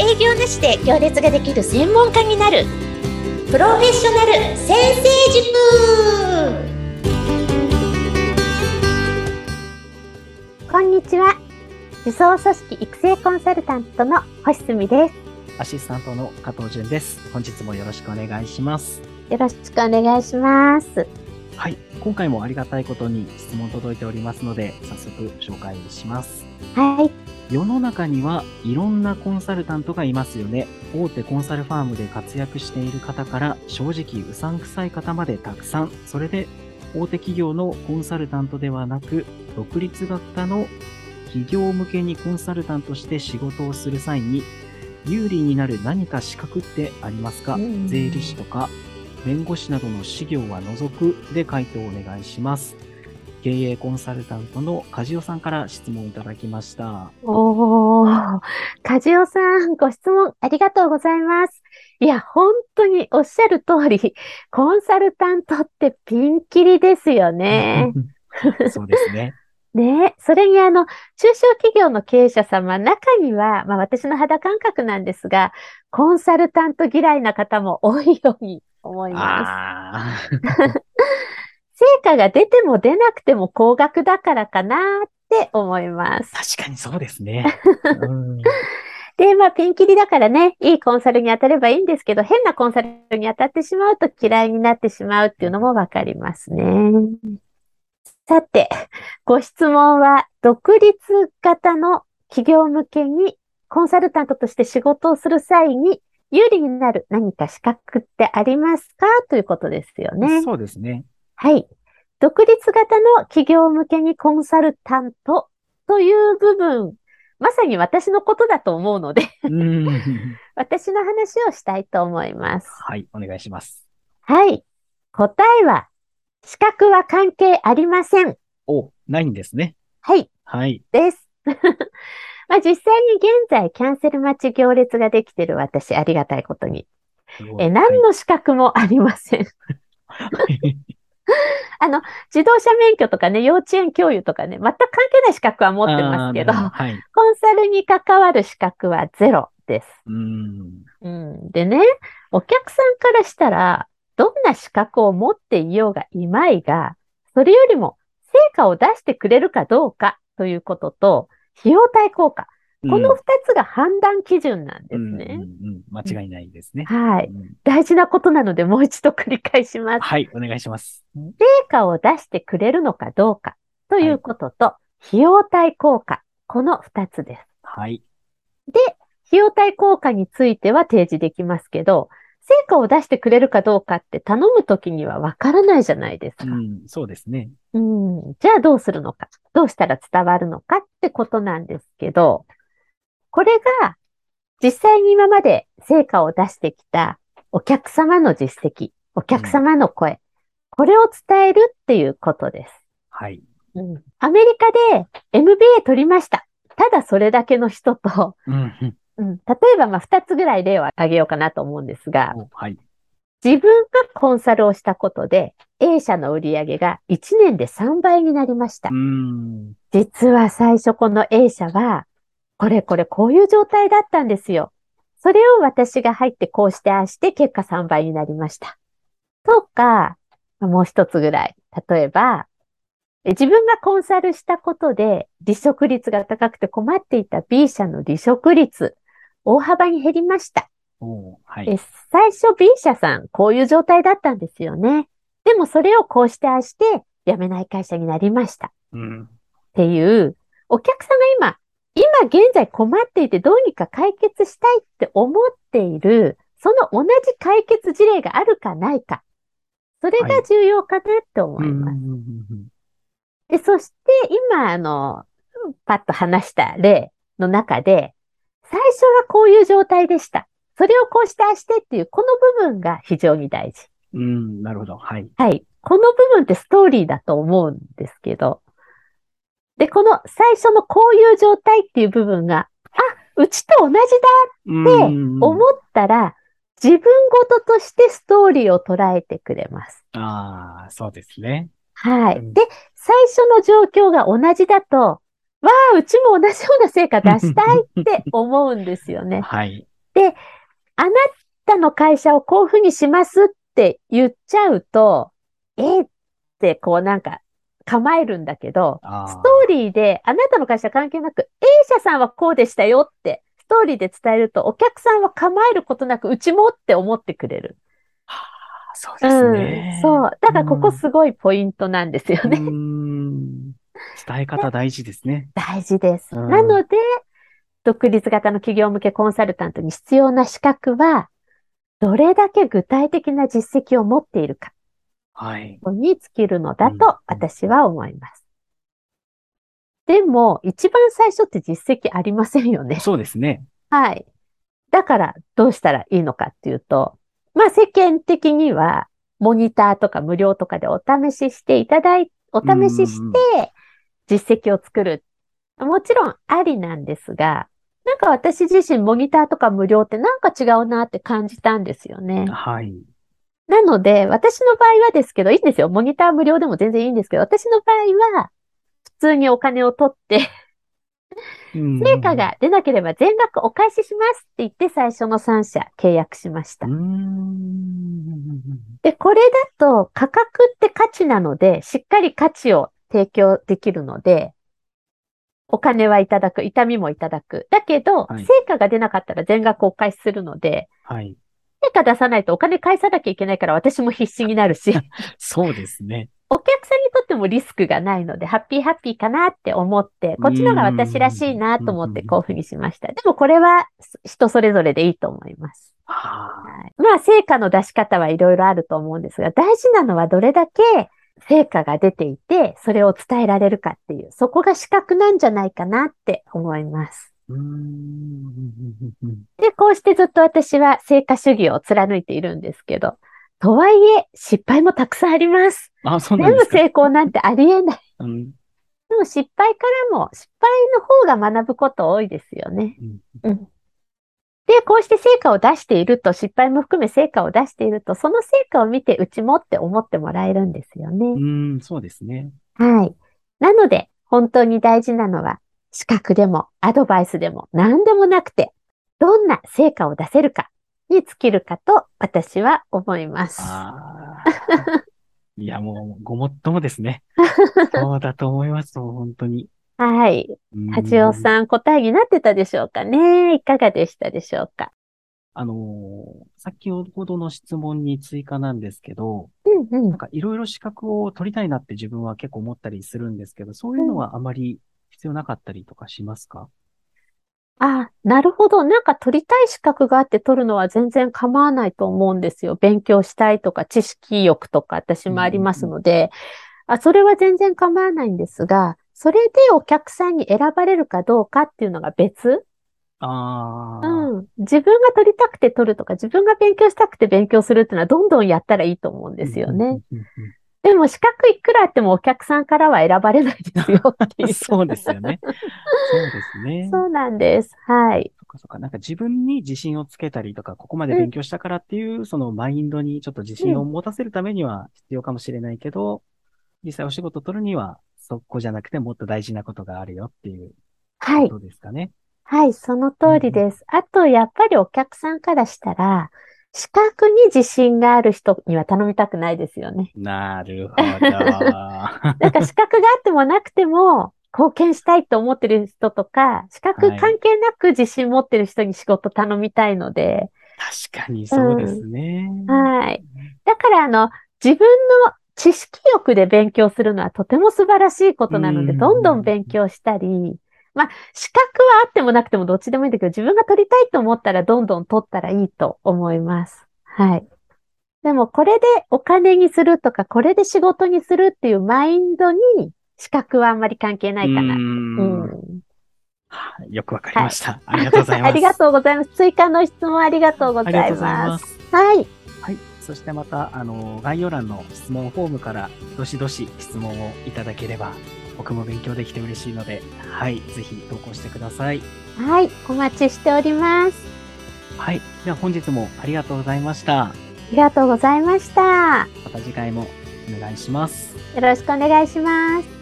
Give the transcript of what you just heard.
営業なしで行列ができる専門家になるプロフェッショナル先生塾こんにちは。自走組織育成コンサルタントの星澄です。アシスタントの加藤淳です。本日もよろしくお願いします。よろしくお願いします。はい。今回もありがたいことに質問届いておりますので、早速紹介します。はい。世の中にはいろんなコンサルタントがいますよね。大手コンサルファームで活躍している方から正直うさんくさい方までたくさん。それで大手企業のコンサルタントではなく、独立学科の企業向けにコンサルタントして仕事をする際に、有利になる何か資格ってありますか？うん税理士とか弁護士などの資業は除くで回答をお願いします。経営コンサルタントの梶尾さんから質問いただきました。おー、かじおさん、ご質問ありがとうございます。いや、本当におっしゃる通り、コンサルタントってピンキリですよね。そうですね。ねそれにあの、中小企業の経営者様、中には、まあ私の肌感覚なんですが、コンサルタント嫌いな方も多いように思います。成果が出ても出なくても高額だからかなって思います。確かにそうですね。うんで、まあ、ピンキリだからね、いいコンサルに当たればいいんですけど、変なコンサルに当たってしまうと嫌いになってしまうっていうのもわかりますね。さて、ご質問は、独立型の企業向けにコンサルタントとして仕事をする際に有利になる何か資格ってありますか？ということですよね。そうですね。はい。独立型の企業向けにコンサルタントという部分、まさに私のことだと思うので、うん 私の話をしたいと思います。はい、お願いします。はい。答えは、資格は関係ありません。お、ないんですね。はい。はい。です。まあ実際に現在キャンセル待ち行列ができてる私、ありがたいことに。え、何の資格もありません。はい あの、自動車免許とかね、幼稚園教諭とかね、全く関係ない資格は持ってますけど、はい。コンサルに関わる資格はゼロです。うん。うん、でね、お客さんからしたら、どんな資格を持っていようがいまいが、それよりも成果を出してくれるかどうかということと、費用対効果。この二つが判断基準なんですうんね。うんうん間違いないですね。はい。うん大事なことなので、もう一度繰り返します。はい、お願いします。成果を出してくれるのかどうかということと、費用対効果。この二つです。はい。で、費用対効果については提示できますけど、成果を出してくれるかどうかって頼むときにはわからないじゃないですか。うん、そうですね。うん、じゃあどうするのか、どうしたら伝わるのかってことなんですけど、これが実際に今まで成果を出してきたお客様の実績、お客様の声、これを伝えるっていうことです。はい。うん、アメリカで MBA 取りました。ただそれだけの人と、うんうんうん、例えば、まあ、二つぐらい例を挙げようかなと思うんですが、おはい。自分がコンサルをしたことで、A 社の売り上げが1年で3倍になりましたう。ん。実は最初この A 社は、これこれこういう状態だったんですよ。それを私が入ってこうしてああして結果3倍になりました。とか、もう一つぐらい。例えば、え自分がコンサルしたことで離職率が高くて困っていた B 社の離職率、大幅に減りました。おはえい。最初 B 社さん、こういう状態だったんですよね。でもそれをこうしてああして辞めない会社になりました。うん。っていう、お客さんが今、今現在困っていてどうにか解決したいって思っている、その同じ解決事例があるかないか。それが重要かなって思います。うんうんうんで、そして今、あの、パッと話した例の中で、最初はこういう状態でした。それをこうしてああしてっていう、この部分が非常に大事。うんうん、なるほど。はい。はい。この部分ってストーリーだと思うんですけど。で、この最初のこういう状態っていう部分が、あ、うちと同じだうん思ったら、自分ごととしてストーリーを捉えてくれます。ああ、そうですね。はい。うんで、最初の状況が同じだと、わあ、うちも同じような成果出したいって 思うんですよね。はい。あなたの会社をこういうふうにしますって言っちゃうと、えーってこうなんか構えるんだけど、ストーリーであなたの会社関係なく A 社さんはこうでしたよってストーリーで伝えるとお客さんは構えることなくうちもって思ってくれる。そうですね。うん。そう。だからここうんすごいポイントなんですよね。伝え方大事ですね。大事です。うんなので、独立型の企業向けコンサルタントに必要な資格は、どれだけ具体的な実績を持っているかはい。に尽きるのだうんと私は思います。でも、一番最初って実績ありませんよね。そうですね。はい。だから、どうしたらいいのかっていうと、まあ世間的には、モニターとか無料とかでお試ししていただい、お試しして、実績を作る。もちろんありなんですが、なんか私自身モニターとか無料ってなんか違うなって感じたんですよね。はい。なので、私の場合はですけど、いいんですよ。モニター無料でも全然いいんですけど、私の場合は、普通にお金を取って、成成果が出なければ全額お返ししますって言って最初の3社契約しました。で、これだと価格って価値なので、しっかり価値を提供できるので、お金はいただく、痛みもいただく。だけど、はい成果が出なかったら全額お返しするので、はい。成果出さないとお金返さなきゃいけないから私も必死になるし、そうですね。お客さんにとってもリスクがないので、ハッピーハッピーかなって思って、こっちの方が私らしいなと思ってこういうふうにしました。でもこれは人それぞれでいいと思います。はあはいまあ、成果の出し方はいろいろあると思うんですが、大事なのはどれだけ成果が出ていて、それを伝えられるかっていう、そこが資格なんじゃないかなって思います。うーん。で、こうしてずっと私は成果主義を貫いているんですけど、とはいえ、失敗もたくさんあります。あ、そうなん全部ですか？成功なんてありえない。うんでも失敗からも、失敗の方が学ぶこと多いですよね。うんうん。で、こうして成果を出していると、失敗も含め成果を出していると、その成果を見てうちもって思ってもらえるんですよね。うーん、そうですね。はい。なので、本当に大事なのは、資格でもアドバイスでも何でもなくて、どんな成果を出せるかに尽きるかと私は思います。いや、もう、ごもっともですね。そうだと思います、もう本当に。はい。八尾ん。さん、答えになってたでしょうかねいかがでしたでしょうか？あのー先ほどの質問に追加なんですけど、うんうんなん。かいろいろ資格を取りたいなって自分は結構思ったりするんですけど、そういうのはあまり必要なかったりとかしますか？あ、なるほど。なんか取りたい資格があって取るのは全然構わないと思うんですよ。勉強したいとか知識欲とか私もありますので、あ、それは全然構わないんですが、それでお客さんに選ばれるかどうかっていうのが別ああ。うん。自分が取りたくて取るとか、自分が勉強したくて勉強するっていうのはどんどんやったらいいと思うんですよね。うんうんうんでも資格いくらあってもお客さんからは選ばれないですよってうんいう。そうですよね。そうですね。そうなんです。はい。そっかそっか。なんか自分に自信をつけたりとか、ここまで勉強したからっていう、そのマインドにちょっと自信を持たせるためには必要かもしれないけど、実際お仕事取るには、そこじゃなくてもっと大事なことがあるよっていうはい。ことですかね。はい、その通りです。あと、やっぱりお客さんからしたら、資格に自信がある人には頼みたくないですよね。なるほど。なんか資格があってもなくても、貢献したいと思ってる人とか、資格関係なく自信持ってる人に仕事頼みたいので、確かにそうですね。はい。だから、あの、自分の知識欲で勉強するのはとても素晴らしいことなので、うんどんどん勉強したり、まあ、資格はあってもなくてもどっちでもいいんだけど、自分が取りたいと思ったらどんどん取ったらいいと思います。はい。でも、これでお金にするとか、これで仕事にするっていうマインドに、資格はあんまり関係ないかな。うーうんん。はいよくわかりました。ありがとうございます。ありがとうございます。追加の質問ありがとうございま。す。はい。はい。そしてまた、あの、概要欄の質問フォームから、どしどし質問をいただければ、僕も勉強できて嬉しいので、はい。ぜひ投稿してください。はい。お待ちしております。はい。では本日もありがとうございました。ありがとうございました。また次回もお願いします。よろしくお願いします。